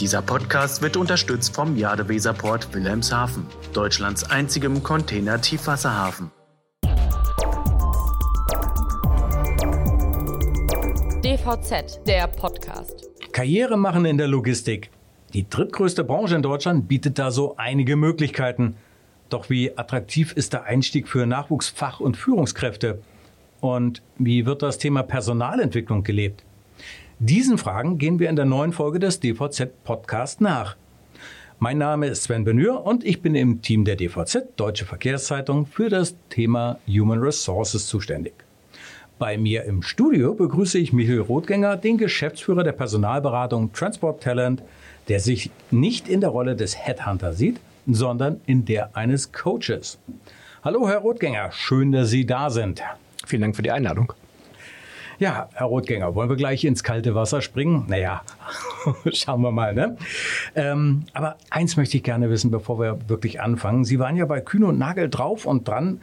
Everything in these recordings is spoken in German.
Dieser Podcast wird unterstützt vom Jadeweserport Wilhelmshaven, Deutschlands einzigem Container-Tiefwasserhafen. DVZ, der Podcast. Karriere machen in der Logistik. Die drittgrößte Branche in Deutschland bietet da so einige Möglichkeiten. Doch wie attraktiv ist der Einstieg für Nachwuchsfach- und Führungskräfte? Und wie wird das Thema Personalentwicklung gelebt? Diesen Fragen gehen wir in der neuen Folge des DVZ Podcast nach. Mein Name ist Sven Benür und ich bin im Team der DVZ Deutsche Verkehrszeitung für das Thema Human Resources zuständig. Bei mir im Studio begrüße ich Michael Rothgänger, den Geschäftsführer der Personalberatung Transport Talent, der sich nicht in der Rolle des Headhunter sieht, sondern in der eines Coaches. Hallo, Herr Rothgänger, schön, dass Sie da sind. Vielen Dank für die Einladung. Ja, Herr Rotgänger, wollen wir gleich ins kalte Wasser springen? Naja, schauen wir mal. Ne? Ähm, aber eins möchte ich gerne wissen, bevor wir wirklich anfangen. Sie waren ja bei Kühne und Nagel drauf und dran,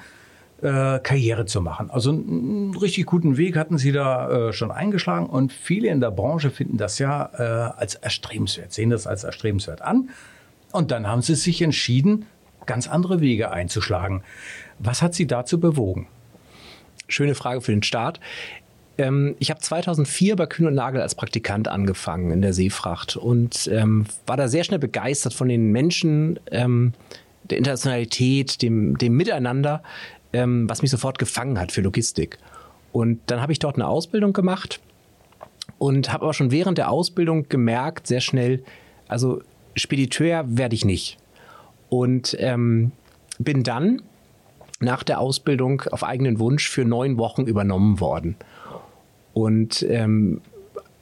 äh, Karriere zu machen. Also einen richtig guten Weg hatten Sie da äh, schon eingeschlagen und viele in der Branche finden das ja äh, als erstrebenswert, sehen das als erstrebenswert an. Und dann haben Sie sich entschieden, ganz andere Wege einzuschlagen. Was hat Sie dazu bewogen? Schöne Frage für den Start. Ähm, ich habe 2004 bei Kühn und Nagel als Praktikant angefangen in der Seefracht und ähm, war da sehr schnell begeistert von den Menschen, ähm, der Internationalität, dem, dem Miteinander, ähm, was mich sofort gefangen hat für Logistik. Und dann habe ich dort eine Ausbildung gemacht und habe aber schon während der Ausbildung gemerkt, sehr schnell, also Spediteur werde ich nicht. Und ähm, bin dann nach der Ausbildung auf eigenen Wunsch für neun Wochen übernommen worden. Und ähm,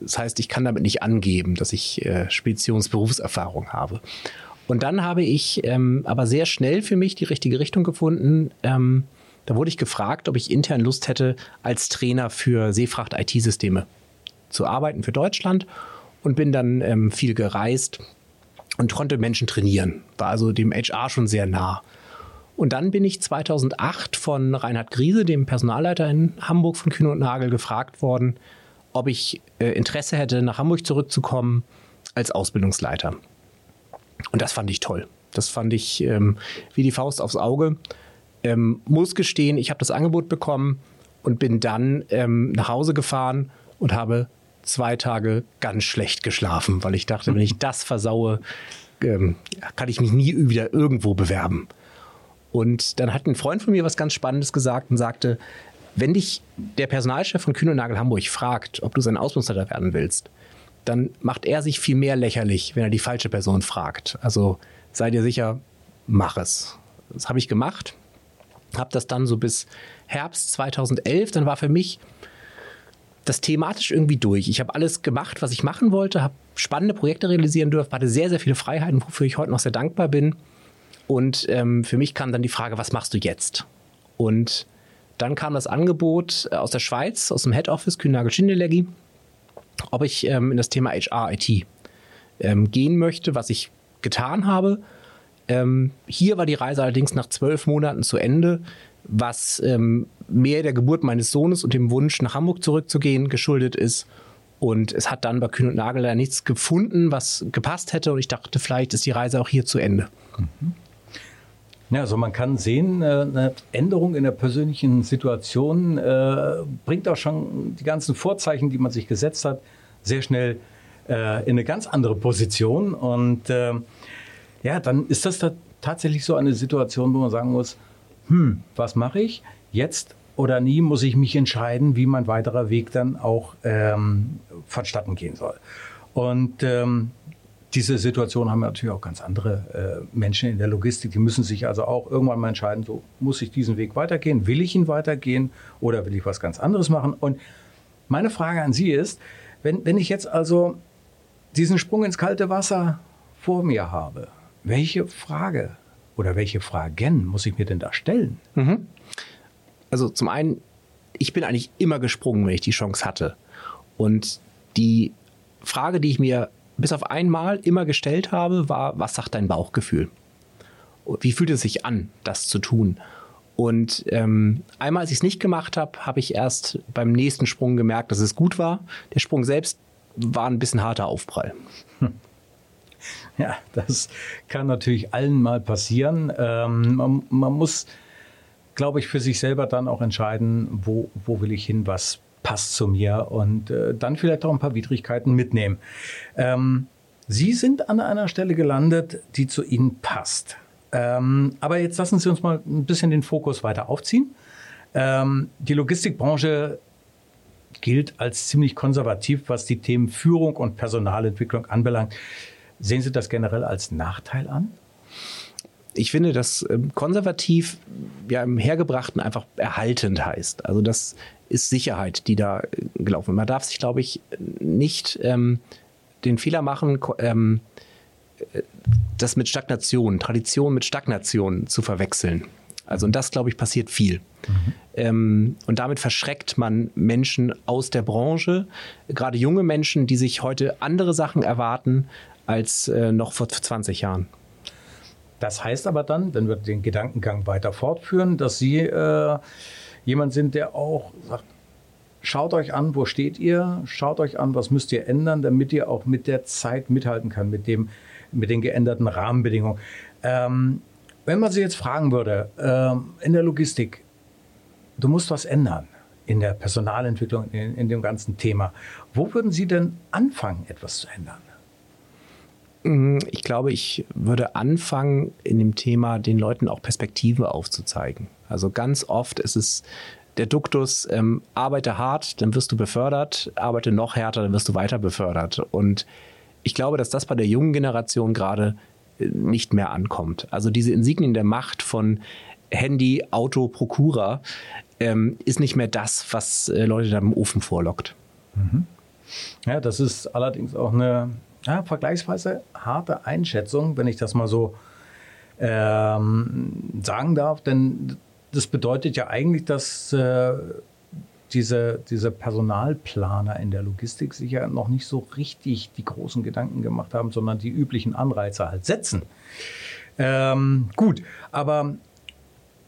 das heißt, ich kann damit nicht angeben, dass ich äh, Speditionsberufserfahrung habe. Und dann habe ich ähm, aber sehr schnell für mich die richtige Richtung gefunden. Ähm, da wurde ich gefragt, ob ich intern Lust hätte, als Trainer für Seefracht-IT-Systeme zu arbeiten für Deutschland und bin dann ähm, viel gereist und konnte Menschen trainieren. War also dem HR schon sehr nah. Und dann bin ich 2008 von Reinhard Griese, dem Personalleiter in Hamburg von Kühne und Nagel, gefragt worden, ob ich äh, Interesse hätte, nach Hamburg zurückzukommen als Ausbildungsleiter. Und das fand ich toll. Das fand ich ähm, wie die Faust aufs Auge. Ähm, muss gestehen, ich habe das Angebot bekommen und bin dann ähm, nach Hause gefahren und habe zwei Tage ganz schlecht geschlafen, weil ich dachte, wenn ich das versaue, ähm, kann ich mich nie wieder irgendwo bewerben. Und dann hat ein Freund von mir was ganz Spannendes gesagt und sagte, wenn dich der Personalchef von Kühn und Nagel Hamburg fragt, ob du sein Ausbildungsleiter werden willst, dann macht er sich viel mehr lächerlich, wenn er die falsche Person fragt. Also sei dir sicher, mach es. Das habe ich gemacht, habe das dann so bis Herbst 2011, dann war für mich das thematisch irgendwie durch. Ich habe alles gemacht, was ich machen wollte, habe spannende Projekte realisieren dürfen, hatte sehr, sehr viele Freiheiten, wofür ich heute noch sehr dankbar bin. Und ähm, für mich kam dann die Frage, was machst du jetzt? Und dann kam das Angebot äh, aus der Schweiz, aus dem Head Office Kühnagel Schindeleggi, ob ich ähm, in das Thema HR-IT ähm, gehen möchte, was ich getan habe. Ähm, hier war die Reise allerdings nach zwölf Monaten zu Ende, was ähm, mehr der Geburt meines Sohnes und dem Wunsch, nach Hamburg zurückzugehen, geschuldet ist. Und es hat dann bei Kühn und Nagel nichts gefunden, was gepasst hätte. Und ich dachte, vielleicht ist die Reise auch hier zu Ende. Mhm. Ja, also man kann sehen, äh, eine Änderung in der persönlichen Situation äh, bringt auch schon die ganzen Vorzeichen, die man sich gesetzt hat, sehr schnell äh, in eine ganz andere Position. Und ja, dann ist das da tatsächlich so eine Situation, wo man sagen muss, hm, was mache ich? Jetzt oder nie muss ich mich entscheiden, wie mein weiterer Weg dann auch ähm, vonstatten gehen soll. Und ähm, diese Situation haben natürlich auch ganz andere äh, Menschen in der Logistik. Die müssen sich also auch irgendwann mal entscheiden, so muss ich diesen Weg weitergehen? Will ich ihn weitergehen oder will ich was ganz anderes machen? Und meine Frage an Sie ist, wenn, wenn ich jetzt also diesen Sprung ins kalte Wasser vor mir habe, welche Frage oder welche Fragen muss ich mir denn da stellen? Mhm. Also zum einen, ich bin eigentlich immer gesprungen, wenn ich die Chance hatte. Und die Frage, die ich mir bis auf einmal immer gestellt habe, war, was sagt dein Bauchgefühl? Wie fühlt es sich an, das zu tun? Und ähm, einmal, als ich es nicht gemacht habe, habe ich erst beim nächsten Sprung gemerkt, dass es gut war. Der Sprung selbst war ein bisschen harter Aufprall. Hm. Ja, das kann natürlich allen mal passieren. Ähm, man, man, muss, glaube ich, für sich selber dann auch entscheiden, wo, wo will ich hin, was passt zu mir und äh, dann vielleicht auch ein paar Widrigkeiten mitnehmen. Ähm, Sie sind an einer Stelle gelandet, die zu Ihnen passt. Ähm, aber jetzt lassen Sie uns mal ein bisschen den Fokus weiter aufziehen. Ähm, die Logistikbranche gilt als ziemlich konservativ, was die Themen Führung und Personalentwicklung anbelangt. Sehen Sie das generell als Nachteil an? Ich finde, dass ähm, konservativ ja im Hergebrachten einfach erhaltend heißt. Also das ist Sicherheit, die da äh, gelaufen ist. Man darf sich, glaube ich, nicht ähm, den Fehler machen, ähm, äh, das mit Stagnation, Tradition mit Stagnation zu verwechseln. Also und das, glaube ich, passiert viel. Mhm. Ähm, und damit verschreckt man Menschen aus der Branche, gerade junge Menschen, die sich heute andere Sachen erwarten als äh, noch vor 20 Jahren. Das heißt aber dann, wenn wir den Gedankengang weiter fortführen, dass Sie äh, jemand sind, der auch sagt, schaut euch an, wo steht ihr, schaut euch an, was müsst ihr ändern, damit ihr auch mit der Zeit mithalten kann, mit, dem, mit den geänderten Rahmenbedingungen. Ähm, wenn man Sie jetzt fragen würde, äh, in der Logistik, du musst was ändern in der Personalentwicklung, in, in dem ganzen Thema. Wo würden Sie denn anfangen, etwas zu ändern? Mm, ich glaube, ich würde anfangen, in dem Thema den Leuten auch Perspektive aufzuzeigen. Also ganz oft ist es der Duktus, ähm, arbeite hart, dann wirst du befördert, arbeite noch härter, dann wirst du weiter befördert. Und ich glaube, dass das bei der jungen Generation gerade äh, nicht mehr ankommt. Also diese Insignien der Macht von Handy, Auto, Prokura ähm, ist nicht mehr das, was äh, Leute da im Ofen vorlockt. Mhm. Ja, das ist allerdings auch eine ja, vergleichsweise harte Einschätzung, wenn ich das mal so ähm, sagen darf, denn das bedeutet ja eigentlich, dass äh, diese, diese Personalplaner in der Logistik sich ja noch nicht so richtig die großen Gedanken gemacht haben, sondern die üblichen Anreize halt setzen. Ähm, gut, aber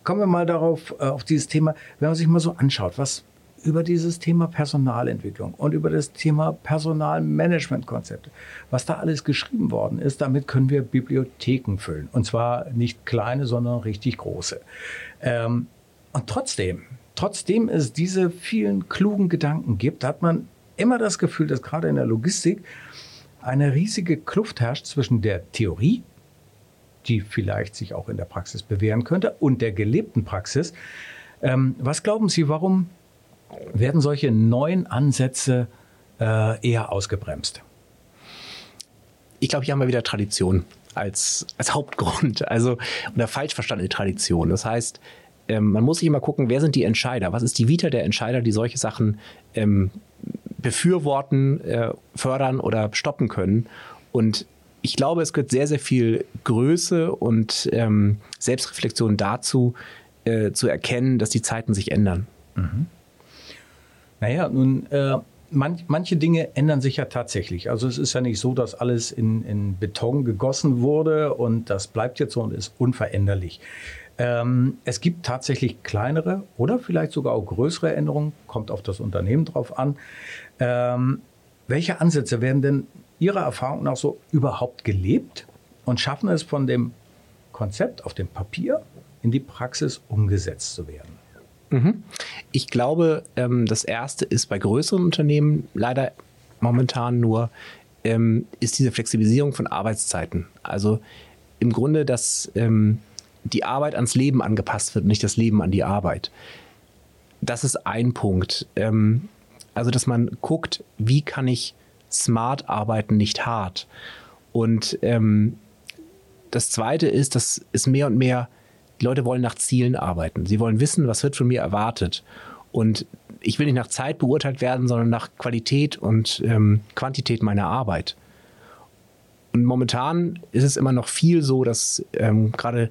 kommen wir mal darauf, äh, auf dieses Thema, wenn man sich mal so anschaut, was, über dieses Thema Personalentwicklung und über das Thema Personalmanagementkonzepte. Was da alles geschrieben worden ist, damit können wir Bibliotheken füllen. Und zwar nicht kleine, sondern richtig große. Ähm, und trotzdem, trotzdem es diese vielen klugen Gedanken gibt, hat man immer das Gefühl, dass gerade in der Logistik eine riesige Kluft herrscht zwischen der Theorie, die vielleicht sich auch in der Praxis bewähren könnte, und der gelebten Praxis. Ähm, was glauben Sie, warum werden solche neuen Ansätze äh, eher ausgebremst? Ich glaube, hier haben wir wieder Tradition als, als Hauptgrund. Also, oder falsch verstandene Tradition. Das heißt, ähm, man muss sich immer gucken, wer sind die Entscheider? Was ist die Vita der Entscheider, die solche Sachen ähm, befürworten, äh, fördern oder stoppen können? Und ich glaube, es gehört sehr, sehr viel Größe und ähm, Selbstreflexion dazu, äh, zu erkennen, dass die Zeiten sich ändern. Mhm. Naja, nun, äh, manch, manche Dinge ändern sich ja tatsächlich. Also es ist ja nicht so, dass alles in, in Beton gegossen wurde und das bleibt jetzt so und ist unveränderlich. Ähm, es gibt tatsächlich kleinere oder vielleicht sogar auch größere Änderungen, kommt auf das Unternehmen drauf an. Ähm, welche Ansätze werden denn Ihrer Erfahrung nach so überhaupt gelebt und schaffen es von dem Konzept auf dem Papier in die Praxis umgesetzt zu werden? Mhm. Ich glaube, ähm, das erste ist bei größeren Unternehmen leider momentan nur, ähm, ist diese Flexibilisierung von Arbeitszeiten. Also im Grunde, dass ähm, die Arbeit ans Leben angepasst wird, nicht das Leben an die Arbeit. Das ist ein Punkt. Also, dass man guckt, wie kann ich smart arbeiten, nicht hart. Und das zweite ist, dass es mehr und mehr die Leute wollen nach Zielen arbeiten. Sie wollen wissen, was wird von mir erwartet. Und ich will nicht nach Zeit beurteilt werden, sondern nach Qualität und ähm, Quantität meiner Arbeit. Und momentan ist es immer noch viel so, dass ähm, gerade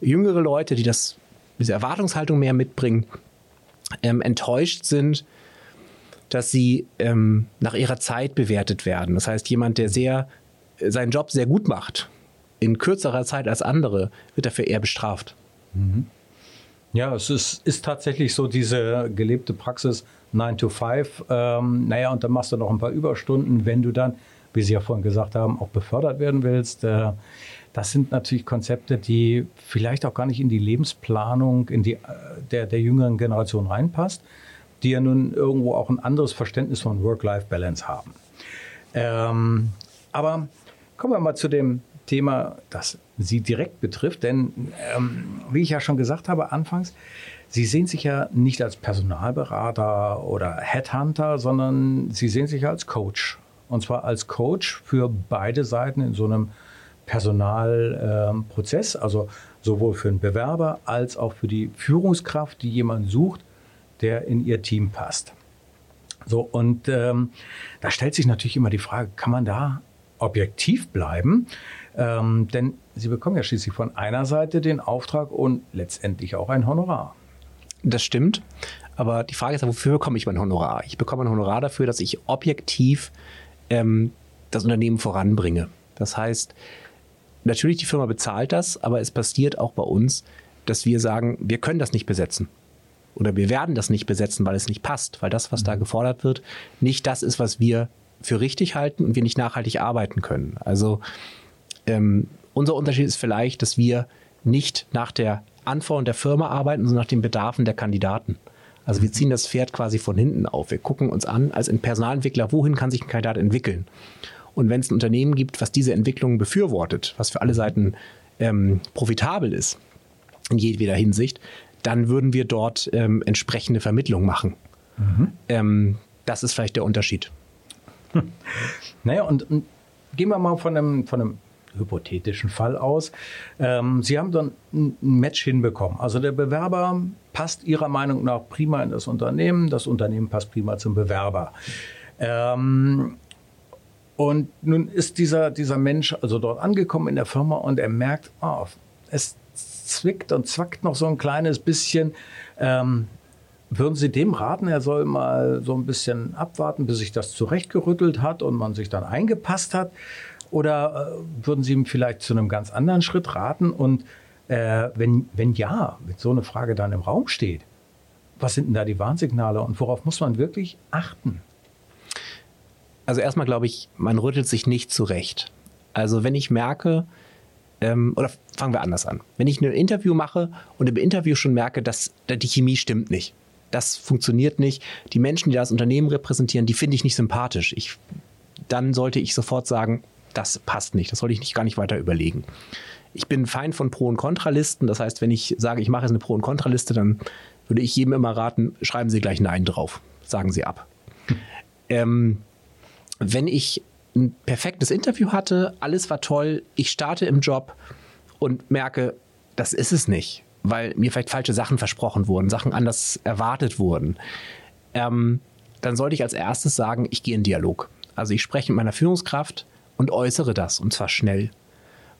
jüngere Leute, die das, diese Erwartungshaltung mehr mitbringen, ähm, enttäuscht sind, dass sie ähm, nach ihrer Zeit bewertet werden. Das heißt, jemand, der sehr seinen Job sehr gut macht, in kürzerer Zeit als andere, wird dafür eher bestraft. Mhm. Ja, es ist, ist tatsächlich so diese gelebte Praxis 9 to 5. Ähm, naja, und dann machst du noch ein paar Überstunden, wenn du dann wie Sie ja vorhin gesagt haben, auch befördert werden willst. Äh, das sind natürlich Konzepte, die vielleicht auch gar nicht in die Lebensplanung in die, äh, der, der jüngeren Generation reinpasst, die ja nun irgendwo auch ein anderes Verständnis von Work-Life-Balance haben. Ähm, aber kommen wir mal zu dem Thema, das Sie direkt betrifft. Denn ähm, wie ich ja schon gesagt habe anfangs, Sie sehen sich ja nicht als Personalberater oder Headhunter, sondern Sie sehen sich als Coach. Und zwar als Coach für beide Seiten in so einem Personalprozess, ähm, also sowohl für den Bewerber als auch für die Führungskraft, die jemand sucht, der in ihr Team passt. So, und ähm, da stellt sich natürlich immer die Frage, kann man da objektiv bleiben? Ähm, denn Sie bekommen ja schließlich von einer Seite den Auftrag und letztendlich auch ein Honorar. Das stimmt. Aber die Frage ist, wofür bekomme ich mein Honorar? Ich bekomme ein Honorar dafür, dass ich objektiv ähm, das Unternehmen voranbringe. Das heißt, natürlich die Firma bezahlt das, aber es passiert auch bei uns, dass wir sagen, wir können das nicht besetzen. Oder wir werden das nicht besetzen, weil es nicht passt, weil das, was da mhm. gefordert wird, nicht das ist, was wir für richtig halten und wir nicht nachhaltig arbeiten können. Also ähm, unser Unterschied ist vielleicht, dass wir nicht nach der Anforderung der Firma arbeiten, sondern nach den Bedarfen der Kandidaten. Also wir mhm. ziehen das Pferd quasi von hinten auf. Wir gucken uns an als Personalentwickler, wohin kann sich ein Kandidat entwickeln. Und wenn es ein Unternehmen gibt, was diese Entwicklung befürwortet, was für alle Seiten ähm, profitabel ist, in jedweder Hinsicht, dann würden wir dort ähm, entsprechende Vermittlung machen. Mhm. Ähm, das ist vielleicht der Unterschied. Naja, und, und, gehen wir mal von einem, von einem hypothetischen Fall aus. Ähm, Sie haben dann ein Match hinbekommen. Also der Bewerber passt Ihrer Meinung nach prima in das Unternehmen, das Unternehmen passt prima zum Bewerber. Ähm, und nun ist dieser, dieser Mensch also dort angekommen in der Firma und er merkt, oh, es zwickt und zwackt noch so ein kleines bisschen. Ähm, würden Sie dem raten, er soll mal so ein bisschen abwarten, bis sich das zurechtgerüttelt hat und man sich dann eingepasst hat? Oder äh, würden Sie ihm vielleicht zu einem ganz anderen Schritt raten? Und äh, wenn, wenn ja, wenn so eine Frage dann im Raum steht, was sind denn da die Warnsignale und worauf muss man wirklich achten? Also erstmal glaube ich, man rüttelt sich nicht zurecht. Also wenn ich merke, ähm, oder fangen wir anders an. Wenn ich ein Interview mache und im Interview schon merke, dass die Chemie stimmt nicht, das funktioniert nicht, die Menschen, die das Unternehmen repräsentieren, die finde ich nicht sympathisch. Ich, dann sollte ich sofort sagen, das passt nicht, das sollte ich nicht gar nicht weiter überlegen. Ich bin Feind von Pro- und Kontralisten. Das heißt, wenn ich sage, ich mache jetzt eine Pro- und Kontraliste, dann würde ich jedem immer raten, schreiben Sie gleich Nein drauf. Sagen Sie ab. Hm. Ähm, wenn ich ein perfektes Interview hatte, alles war toll, ich starte im Job und merke, das ist es nicht, weil mir vielleicht falsche Sachen versprochen wurden, Sachen anders erwartet wurden, ähm, dann sollte ich als erstes sagen, ich gehe in Dialog. Also ich spreche mit meiner Führungskraft und äußere das und zwar schnell.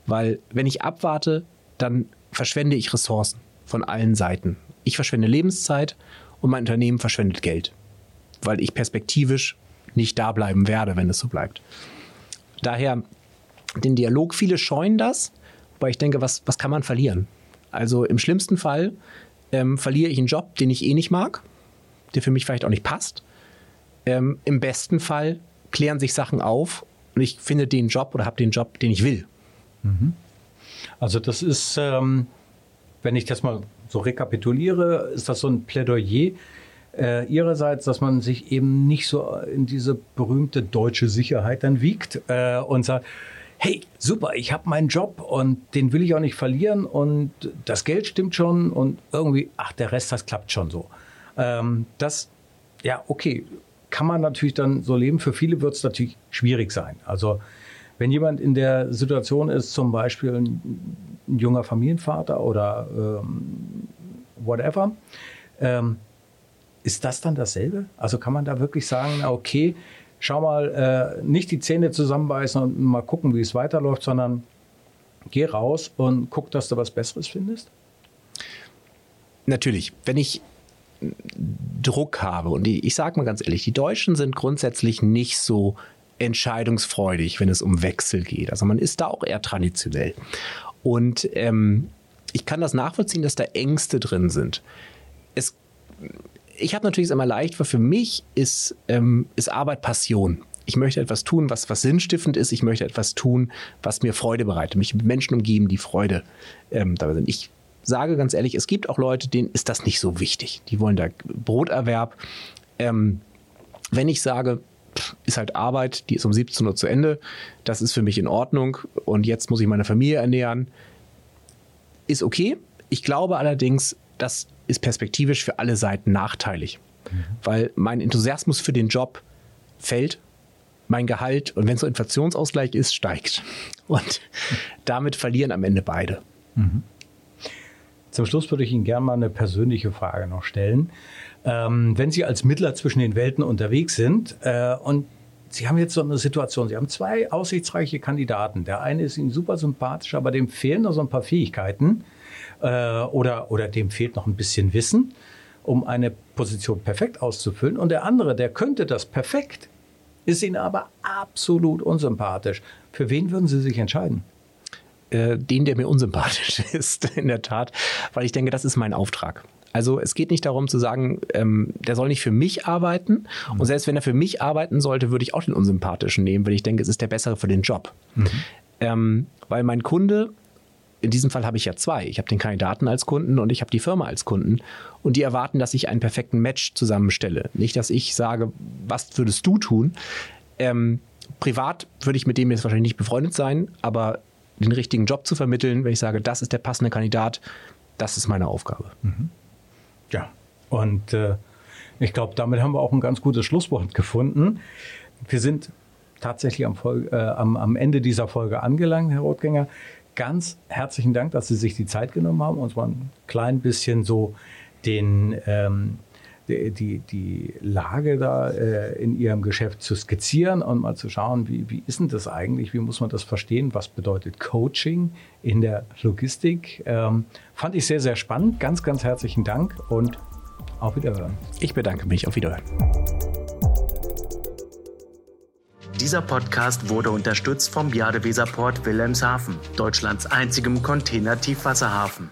Weil wenn ich abwarte, dann verschwende ich Ressourcen von allen Seiten. Ich verschwende Lebenszeit und mein Unternehmen verschwendet Geld, weil ich perspektivisch nicht da bleiben werde, wenn es so bleibt. Daher den Dialog, viele scheuen das, weil ich denke, was, was kann man verlieren? Also im schlimmsten Fall ähm, verliere ich einen Job, den ich eh nicht mag, der für mich vielleicht auch nicht passt. Ähm, Im besten Fall klären sich Sachen auf und ich finde den Job oder habe den Job, den ich will. Mhm. Also das ist, ähm, wenn ich das mal so rekapituliere, ist das so ein Plädoyer äh, ihrerseits, dass man sich eben nicht so in diese berühmte deutsche Sicherheit dann wiegt äh, und sagt, hey, super, ich habe meinen Job und den will ich auch nicht verlieren und das Geld stimmt schon und irgendwie, ach, der Rest, das klappt schon so. Ähm, das, ja, okay, kann man natürlich dann so leben. Für viele wird es natürlich schwierig sein. Also wenn jemand in der Situation ist, zum Beispiel ein, ein junger Familienvater oder ähm, whatever, ähm, ist das dann dasselbe? Also kann man da wirklich sagen, okay, schau mal, äh, nicht die Zähne zusammenbeißen und mal gucken, wie es weiterläuft, sondern geh raus und guck, dass du was Besseres findest? Natürlich. Wenn ich Druck habe, und die, ich sage mal ganz ehrlich, die Deutschen sind grundsätzlich nicht so entscheidungsfreudig, wenn es um Wechsel geht. Also man ist da auch eher traditionell. Und ähm, ich kann das nachvollziehen, dass da Ängste drin sind. Es ich habe natürlich immer leicht, weil für mich ist, ähm, ist Arbeit Passion. ich möchte etwas tun, was, was sinnstiftend ist. Ich möchte etwas tun, was mir Freude bereitet, mich mit Menschen umgeben, die Freude ähm, dabei sind. Ich sage ganz ehrlich, es gibt auch Leute, denen ist das nicht so wichtig. Die wollen da Broterwerb. Ähm, wenn ich sage, ist halt Arbeit, die ist um 17 Uhr zu Ende, das ist für mich in Ordnung und jetzt muss ich meine Familie ernähren, ist okay. Ich glaube allerdings, das ist perspektivisch für alle Seiten nachteilig, mhm. weil mein Enthusiasmus für den Job fällt, mein Gehalt und wenn es so Inflationsausgleich ist, steigt. Und damit verlieren am Ende beide. Mhm. Zum Schluss würde ich Ihnen gerne mal eine persönliche Frage noch stellen. Ähm, wenn Sie als Mittler zwischen den Welten unterwegs sind äh, und Sie haben jetzt so eine Situation, Sie haben zwei aussichtsreiche Kandidaten. Der eine ist Ihnen super sympathisch, aber dem fehlen noch so ein paar Fähigkeiten äh, oder, oder dem fehlt noch ein bisschen Wissen, um eine Position perfekt auszufüllen. Und der andere, der könnte das perfekt, ist Ihnen aber absolut unsympathisch. Für wen würden Sie sich entscheiden? Äh, den, der mir unsympathisch ist, in der Tat, weil ich denke, das ist mein Auftrag. Also es geht nicht darum zu sagen, ähm, der soll nicht für mich arbeiten. Mhm. Und selbst wenn er für mich arbeiten sollte, würde ich auch den unsympathischen nehmen, weil ich denke, es ist der bessere für den Job. Mhm. Ähm, weil mein Kunde, in diesem Fall habe ich ja zwei. Ich habe den Kandidaten als Kunden und ich habe die Firma als Kunden. Und die erwarten, dass ich einen perfekten Match zusammenstelle. Nicht, dass ich sage, was würdest du tun? Ähm, privat würde ich mit dem jetzt wahrscheinlich nicht befreundet sein, aber den richtigen Job zu vermitteln, wenn ich sage, das ist der passende Kandidat, das ist meine Aufgabe. Mhm. Ja, und äh, ich glaube, damit haben wir auch ein ganz gutes Schlusswort gefunden. Wir sind tatsächlich am, Folge, äh, am, am Ende dieser Folge angelangt, Herr Rotgänger. Ganz herzlichen Dank, dass Sie sich die Zeit genommen haben, uns mal ein klein bisschen so den ähm, die, die, die Lage da äh, in Ihrem Geschäft zu skizzieren und mal zu schauen, wie, wie ist denn das eigentlich, wie muss man das verstehen, was bedeutet Coaching in der Logistik. Ähm, fand ich sehr, sehr spannend. Ganz, ganz herzlichen Dank und auf Wiederhören. Ich bedanke mich. Auf Wiederhören. Dieser Podcast wurde unterstützt vom Jadeweserport Wilhelmshaven, Deutschlands einzigem Container-Tiefwasserhafen.